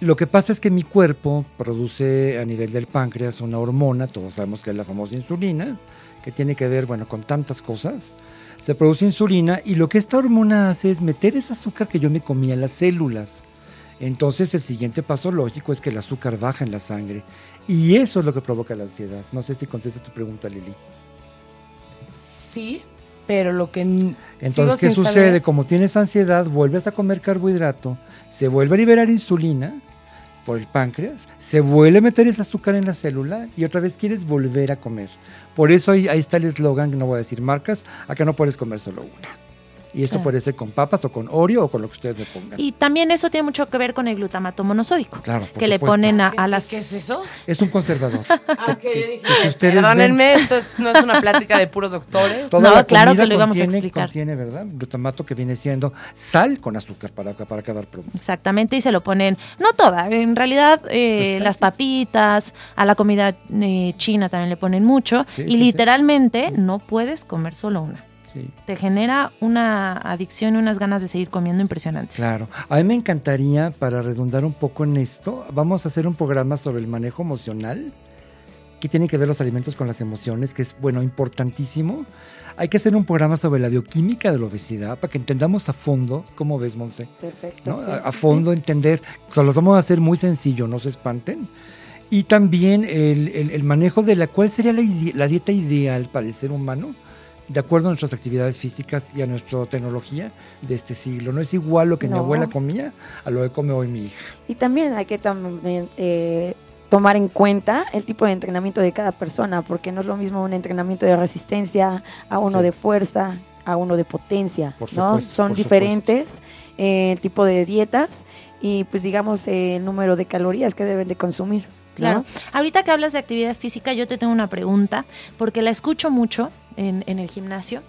Lo que pasa es que mi cuerpo produce a nivel del páncreas una hormona, todos sabemos que es la famosa insulina, que tiene que ver, bueno, con tantas cosas. Se produce insulina y lo que esta hormona hace es meter ese azúcar que yo me comía en las células. Entonces el siguiente paso lógico es que el azúcar baja en la sangre y eso es lo que provoca la ansiedad. No sé si contesta tu pregunta, Lili. Sí, pero lo que... Entonces, ¿qué sucede? saber- Como tienes ansiedad, vuelves a comer carbohidrato, se vuelve a liberar insulina por el páncreas, se vuelve a meter ese azúcar en la célula y otra vez quieres volver a comer. Por eso ahí, ahí está el eslogan, que no voy a decir marcas, acá no puedes comer solo una. Y esto Claro. puede ser con papas o con Oreo o con lo que ustedes me pongan. Y también eso tiene mucho que ver con el glutamato monosódico. Claro, por que le ponen a, ¿Qué, a qué- las... qué es eso? Es un conservador. (laughs) Ah, ok, yo dije, que si ustedes perdónenme, esto es- no es una plática de puros doctores. Toda No, la claro que lo íbamos a explicar. Contiene, ¿verdad? Glutamato que viene siendo sal con azúcar para, para quedar pronto. Exactamente, y se lo ponen, no toda, en realidad eh, Pues las papitas, a la comida eh, china también le ponen mucho, Sí, y sí, sí. literalmente no puedes comer solo una. Sí. Te genera una adicción y unas ganas de seguir comiendo impresionantes. Claro. A mí me encantaría, para redundar un poco en esto, vamos a hacer un programa sobre el manejo emocional, que tiene que ver los alimentos con las emociones, que es, bueno, importantísimo. Hay que hacer un programa sobre la bioquímica de la obesidad para que entendamos a fondo, ¿cómo ves, Monse? Perfecto. ¿no? sí, a, a sí, fondo entender, o sea, los vamos a hacer muy sencillo, no se espanten. Y también el, el- el manejo de la cuál sería la, la dieta ideal para el ser humano, de acuerdo a nuestras actividades físicas y a nuestra tecnología de este siglo. No es igual lo que mi abuela comía a lo que come hoy mi hija. Y también hay que también, eh, tomar en cuenta el tipo de entrenamiento de cada persona, porque no es lo mismo un entrenamiento de resistencia a uno Sí. de fuerza, a uno de potencia, Por ¿no? supuesto, Son por diferentes eh, el tipo de dietas y pues digamos eh, el número de calorías que deben de consumir. ¿no? Claro. Ahorita que hablas de actividad física, yo te tengo una pregunta, porque la escucho mucho en, el gimnasio.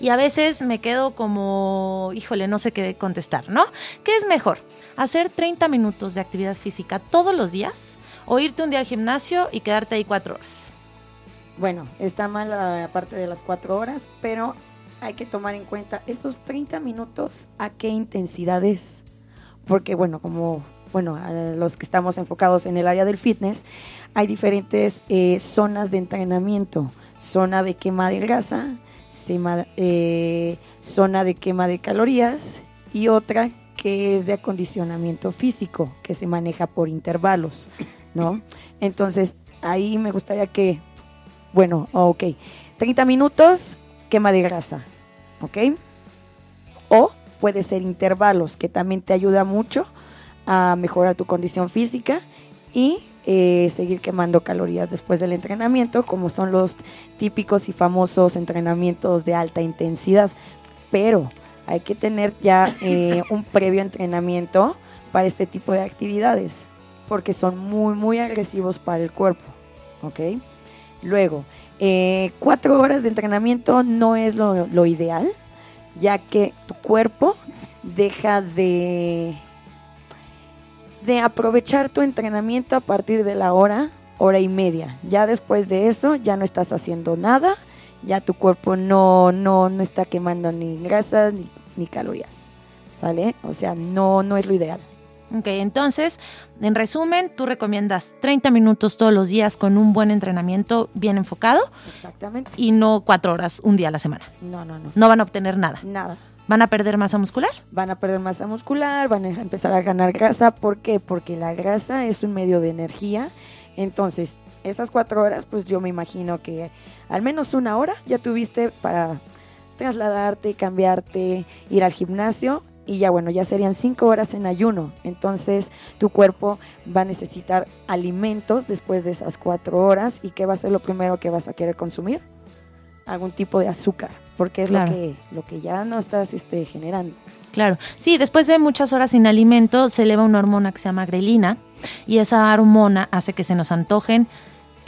Y a veces me quedo como, híjole, no sé qué contestar, ¿no? ¿Qué es mejor? ¿Hacer 30 minutos de actividad física todos los días? ¿O irte un día al gimnasio y quedarte ahí cuatro horas? Bueno, está mal la parte de las cuatro horas, pero hay que tomar en cuenta esos 30 minutos a qué intensidad es. Porque, bueno, como bueno, los que estamos enfocados en el área del fitness, hay diferentes eh, zonas de entrenamiento. Zona de quema de grasa, eh, zona de quema de calorías y otra que es de acondicionamiento físico, que se maneja por intervalos, ¿no? Entonces, ahí me gustaría que bueno, ok. 30 minutos, quema de grasa, ¿ok? O puede ser intervalos, que también te ayuda mucho a mejorar tu condición física y eh, seguir quemando calorías después del entrenamiento, como son los típicos y famosos entrenamientos de alta intensidad. Pero hay que tener ya eh, un previo entrenamiento para este tipo de actividades, porque son muy, muy agresivos para el cuerpo, ¿ok? Luego, eh, cuatro horas de entrenamiento no es lo, lo ideal, ya que tu cuerpo deja de, de aprovechar tu entrenamiento a partir de la hora, hora y media. Ya después de eso, ya no estás haciendo nada, ya tu cuerpo no, no, no está quemando ni grasas ni, ni calorías. ¿Sale? O sea, no, no es lo ideal. Ok, entonces, en resumen, tú recomiendas 30 minutos todos los días con un buen entrenamiento bien enfocado Exactamente. y no cuatro horas un día a la semana. No, no, no. No van a obtener nada. Nada. ¿Van a perder masa muscular? van a perder masa muscular, van a empezar a ganar grasa. ¿Por qué? Porque la grasa es un medio de energía. Entonces, esas cuatro horas, pues yo me imagino que al menos una hora ya tuviste para trasladarte, cambiarte, ir al gimnasio y ya bueno, ya serían cinco horas en ayuno. Entonces tu cuerpo va a necesitar alimentos después de esas cuatro horas y ¿qué va a ser lo primero que vas a querer consumir? Algún tipo de azúcar, porque es Claro. lo, que, lo que ya no estás este, generando. Claro, sí, después de muchas horas sin alimento se eleva una hormona que se llama grelina y esa hormona hace que se nos antojen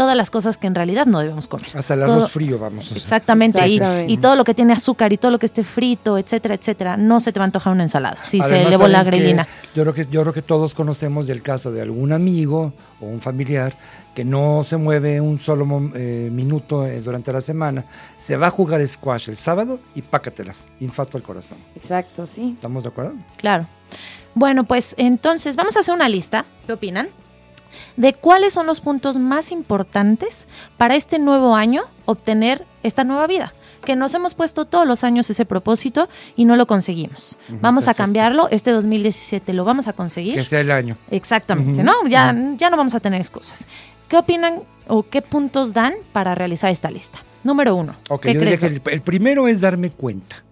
todas las cosas que en realidad no debemos comer. Hasta el Todo- arroz frío, vamos. Exactamente, y, Exactamente. y todo lo que tiene azúcar y todo lo que esté frito, etcétera, etcétera, no se te va a antojar una ensalada si se elevó la grelina. Yo creo que yo creo que todos conocemos del caso de algún amigo o un familiar que no se mueve un solo eh, minuto eh, durante la semana, se va a jugar squash el sábado y pácatelas, infarto al corazón. Exacto, sí. ¿Estamos de acuerdo? Claro. Bueno, pues entonces vamos a hacer una lista, ¿qué opinan? De cuáles son los puntos más importantes para este nuevo año obtener esta nueva vida. Que nos hemos puesto todos los años ese propósito y no lo conseguimos. Vamos a cambiarlo. Este 2017 lo vamos a conseguir. Que sea el año. Exactamente, ¿no? Ya, ya no vamos a tener excusas. ¿Qué opinan o qué puntos dan para realizar esta lista? Número uno. Ok, ¿qué yo diría que el, el primero es darme cuenta.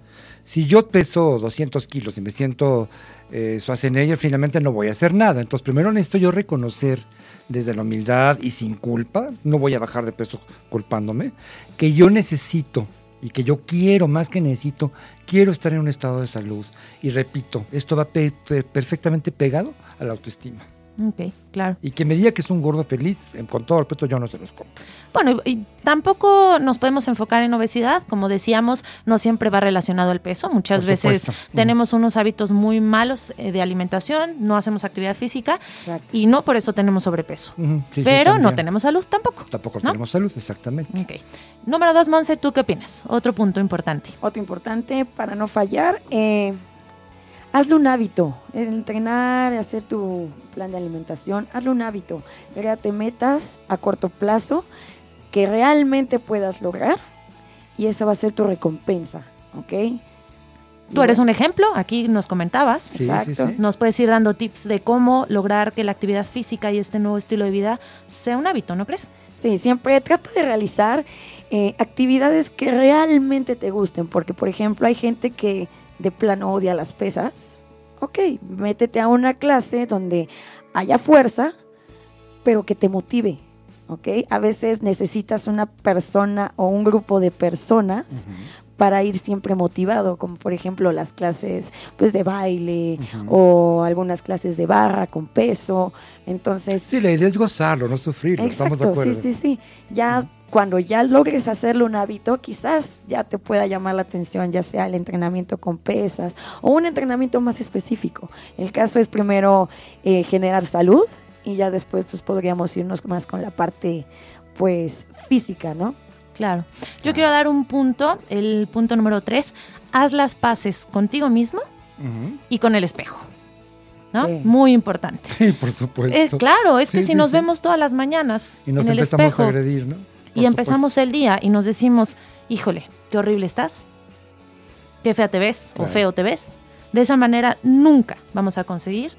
Si yo peso 200 kilos y me siento eh, Schwarzenegger, finalmente no voy a hacer nada. Entonces, primero necesito yo reconocer desde la humildad y sin culpa, no voy a bajar de peso culpándome, que yo necesito y que yo quiero, más que necesito, quiero estar en un estado de salud. Y repito, esto va pe- pe- perfectamente pegado a la autoestima. Ok, claro. Y que me diga que es un gordo feliz, eh, con todo respeto, yo no se los compro. Bueno, y, y tampoco nos podemos enfocar en obesidad. Como decíamos, no siempre va relacionado al peso. Muchas veces tenemos unos hábitos muy malos eh, de alimentación, no hacemos actividad física Exacto. y no por eso tenemos sobrepeso. Ujú, sí, sí, Pero no tenemos salud tampoco. Tampoco ¿no? tenemos salud, exactamente. Ok. Número dos, Monse, ¿tú qué opinas? Otro punto importante. Otro importante para no fallar, eh, hazlo un hábito. Entrenar, hacer tu plan de alimentación, hazlo un hábito. Créate metas a corto plazo que realmente puedas lograr y esa va a ser tu recompensa, ¿ok? Tú eres un ejemplo, aquí nos comentabas. Sí, sí, Exacto. sí. Nos puedes ir dando tips de cómo lograr que la actividad física y este nuevo estilo de vida sea un hábito, ¿no crees? Sí, siempre trata de realizar eh, actividades que realmente te gusten, porque por ejemplo hay gente que de plano odia las pesas. Ok, métete a una clase donde haya fuerza, pero que te motive. Ok, a veces necesitas una persona o un grupo de personas para ir siempre motivado, como por ejemplo las clases pues de baile o algunas clases de barra con peso. Entonces, Sí, la idea es gozarlo, no sufrirlo. Estamos de Exacto, sí, acuerdo. sí, sí. Ya cuando ya logres hacerlo un hábito, quizás ya te pueda llamar la atención, ya sea el entrenamiento con pesas o un entrenamiento más específico. El caso es primero eh, generar salud y ya después pues podríamos irnos más con la parte pues física, ¿no? Claro. Yo quiero dar un punto, el punto número tres. Haz las paces contigo mismo y con el espejo. ¿no? Sí. Muy importante. Sí, por supuesto. Eh, claro, es que si sí, nos sí. vemos todas las mañanas Y nos en el empezamos espejo a agredir, ¿no? Y empezamos el día y nos decimos, híjole, qué horrible estás, qué fea te ves o feo te ves. De esa manera nunca vamos a conseguir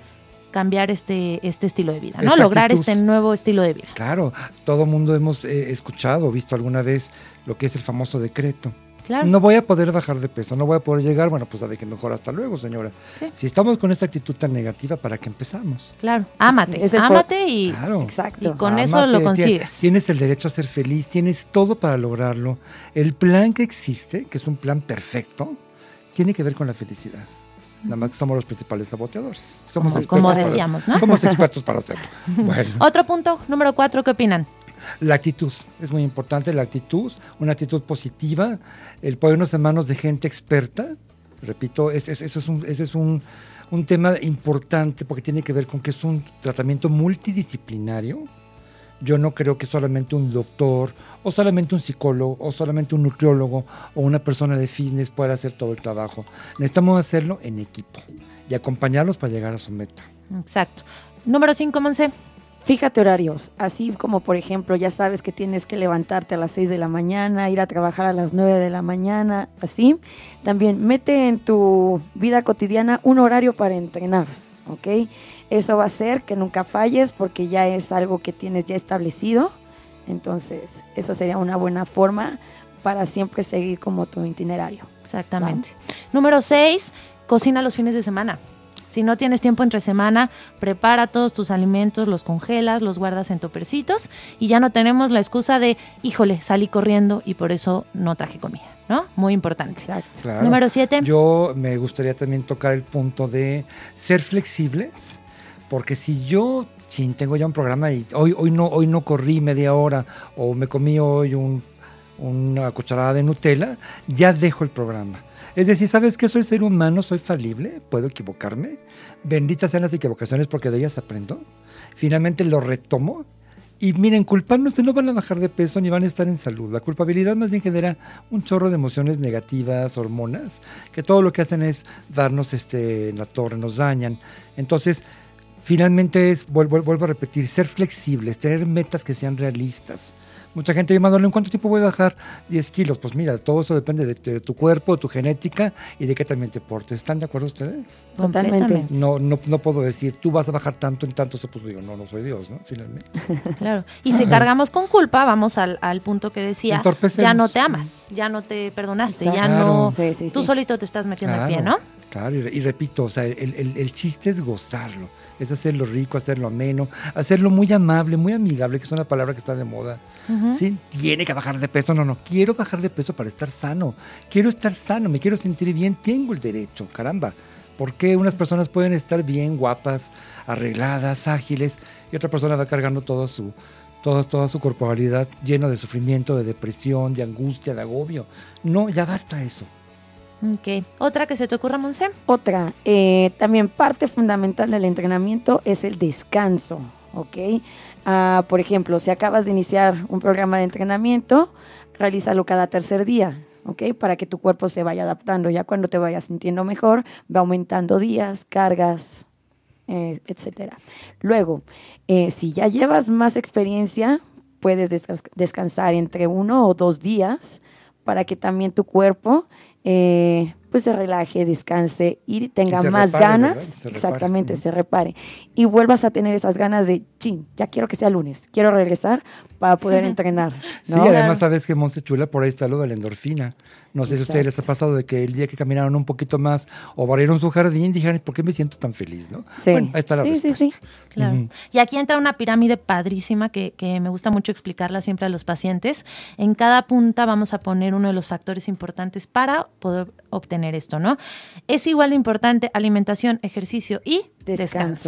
cambiar este, este estilo de vida, ¿no? Esta Lograr actitud. este nuevo estilo de vida. Claro, todo mundo hemos eh, escuchado visto alguna vez lo que es el famoso decreto. Claro. No voy a poder bajar de peso, no voy a poder llegar, bueno, pues sabe que mejor hasta luego, señora. Sí. Si estamos con esta actitud tan negativa, ¿para qué empezamos? Claro, ámate, es ámate y, Claro. Exacto. y con eso lo consigues. Tienes el derecho a ser feliz, tienes todo para lograrlo. El plan que existe, que es un plan perfecto, tiene que ver con la felicidad. Nada más que somos los principales saboteadores. Somos Como- para- decíamos, ¿no? Somos expertos para hacerlo. (laughs) Bueno. Otro punto, número cuatro, ¿qué opinan? La actitud es muy importante, la actitud, una actitud positiva, el ponernos en manos de gente experta. Repito, es- es- eso es, un, ese es un, tema importante porque tiene que ver con que es un tratamiento multidisciplinario. Yo no creo que solamente un doctor, o solamente un psicólogo, o solamente un nutriólogo, o una persona de fitness pueda hacer todo el trabajo. Necesitamos hacerlo en equipo y acompañarlos para llegar a su meta. Exacto. Número cinco, Monse. Fíjate horarios, así como por ejemplo ya sabes que tienes que levantarte a las 6 de la mañana, ir a trabajar a las 9 de la mañana, así. También mete en tu vida cotidiana un horario para entrenar, ¿ok? Eso va a hacer que nunca falles porque ya es algo que tienes ya establecido Entonces, esa sería una buena forma para siempre seguir como tu itinerario. Exactamente. Número 6, cocina los fines de semana. Si no tienes tiempo entre semana, prepara todos tus alimentos, los congelas, los guardas en topercitos y ya no tenemos la excusa de, híjole, salí corriendo y por eso no traje comida, ¿no? Muy importante. Exacto. Claro. Número 7. Yo me gustaría también tocar el punto de ser flexibles, porque si yo, chin, tengo ya un programa y hoy, hoy, no, hoy no corrí media hora o me comí hoy un- una cucharada de Nutella, ya dejo el programa. Es decir, ¿sabes que Soy ser humano, soy falible, puedo equivocarme. Benditas sean las equivocaciones porque de ellas aprendo. Finalmente lo retomo. Y miren, culparnos no van a bajar de peso ni van a estar en salud. La culpabilidad más bien genera un chorro de emociones negativas, hormonas, que todo lo que hacen es darnos este, la torre, nos dañan. Entonces, finalmente es, vuelvo, vuelvo a repetir, ser flexibles, tener metas que sean realistas. Mucha gente llamándole, ¿en cuánto tiempo voy a bajar 10 kilos? Pues mira, todo eso depende de, de tu cuerpo, de tu genética y de qué también te portes. ¿Están de acuerdo ustedes? Totalmente. No, no, no puedo decir, tú vas a bajar tanto en tanto, pues digo, no, no soy Dios, ¿no? Finalmente. (laughs) Claro. Y si cargamos con culpa, vamos al, al punto que decía, ya no te amas, ya no te perdonaste, ya no... Sí, sí, Tú solito te estás metiendo el pie, ¿no? Claro, y, re- y repito, o sea, el, el- el chiste es gozarlo, es hacerlo rico, hacerlo ameno, hacerlo muy amable, muy amigable, que es una palabra que está de moda. ¿Sí? Tiene que bajar de peso, no, no, quiero bajar de peso para estar sano, quiero estar sano, me quiero sentir bien, tengo el derecho, caramba. ¿Por qué unas personas pueden estar bien, guapas, arregladas, ágiles, y otra persona va cargando toda su, toda, toda su corporalidad lleno de sufrimiento, de depresión, de angustia, de agobio? No, ya basta eso. Ok. ¿Otra que se te ocurra, Monse? Otra, eh, también parte fundamental del entrenamiento es el descanso, ¿ok? Ah, por ejemplo, si acabas de iniciar un programa de entrenamiento, realízalo cada tercer día, ¿ok? Para que tu cuerpo se vaya adaptando. Ya cuando te vayas sintiendo mejor, va aumentando días, cargas, eh, etcétera. Luego, eh, si ya llevas más experiencia, puedes descans- descansar entre uno o dos días para que también tu cuerpo eh, pues se relaje, descanse y tenga se más repare, ganas, exactamente, se repare y vuelvas a tener esas ganas de, chin, ya quiero que sea lunes, quiero regresar para poder (laughs) entrenar. Sí, además sabes que Monse Chula, por ahí está lo de la endorfina. No sé si a ustedes les ha pasado de que el día que caminaron un poquito más o barrieron su jardín, dijeron, ¿por qué me siento tan feliz? ¿no? Sí. Bueno, ahí está la Sí, sí, respuesta. sí. Claro. Ujú. Y aquí entra una pirámide padrísima que, que me gusta mucho explicarla siempre a los pacientes. En cada punta vamos a poner uno de los factores importantes para poder obtener esto, ¿no? Es igual de importante alimentación, ejercicio y descanso.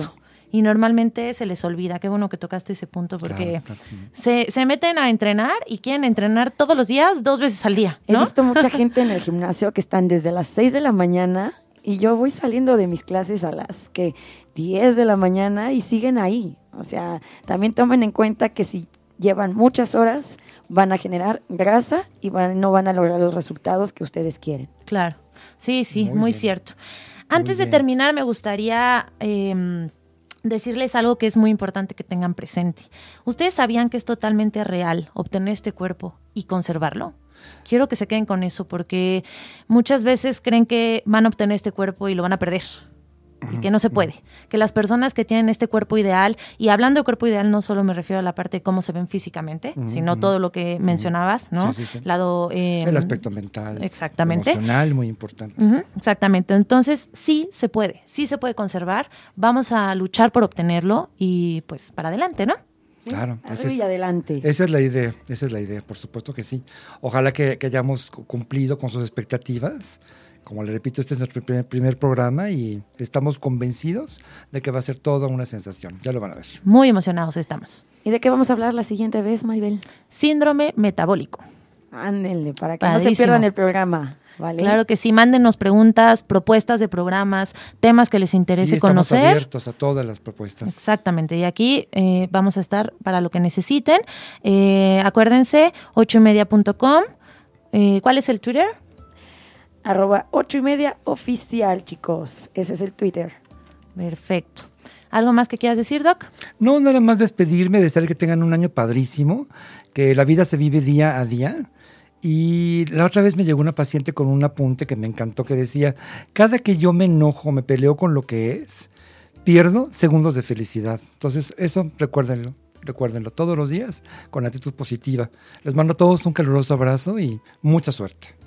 Descanso. Y normalmente se les olvida. Qué bueno que tocaste ese punto porque Claro, claro. se, se meten a entrenar y quieren entrenar todos los días, dos veces al día, He visto mucha (laughs) gente en el gimnasio que están desde las 6 de la mañana y yo voy saliendo de mis clases a las que 10 de la mañana y siguen ahí. O sea, también tomen en cuenta que si llevan muchas horas van a generar grasa y van- no van a lograr los resultados que ustedes quieren. Claro, sí, sí, muy, cierto. Antes de terminar, me gustaría em, decirles algo que es muy importante que tengan presente. ¿Ustedes sabían que es totalmente real obtener este cuerpo y conservarlo? Quiero que se queden con eso porque muchas veces creen que van a obtener este cuerpo y lo van a perder. Y que no se puede. Que las personas que tienen este cuerpo ideal, y hablando de cuerpo ideal, no solo me refiero a la parte de cómo se ven físicamente, sino todo lo que mencionabas, ¿no? Sí, sí, sí. Lado, em, El aspecto mental. Exactamente. Emocional, muy importante. Exactamente. Entonces, sí se puede, sí se puede conservar. Vamos a luchar por obtenerlo y pues para adelante, ¿no? Claro. esa es- y adelante. Esa es la idea, esa es la idea, por supuesto que sí. Ojalá que, que hayamos cu- cumplido con sus expectativas. Como le repito, este es nuestro primer, primer programa y estamos convencidos de que va a ser toda una sensación. Ya lo van a ver. Muy emocionados estamos. ¿Y de qué vamos a hablar la siguiente vez, Maribel? Síndrome metabólico. Ándenle, para que no se pierdan el programa. ¿vale? Claro que sí, mándenos preguntas, propuestas de programas, temas que les interese Sí, estamos conocer. abiertos a todas las propuestas. Exactamente, y aquí eh, vamos a estar para lo que necesiten. Eh, acuérdense, ocho y media.com. Eh, ¿Cuál es el Twitter? Arroba ocho y media oficial, chicos. Ese es el Twitter. Perfecto. ¿Algo más que quieras decir, Doc? No, nada más despedirme, desear que tengan un año padrísimo, que la vida se vive día a día. Y la otra vez me llegó una paciente con un apunte que me encantó que decía, cada que yo me enojo, me peleo con lo que es, pierdo segundos de felicidad. Entonces, eso recuérdenlo. recuérdenlo, todos los días con actitud positiva. Les mando a todos un caluroso abrazo y mucha suerte.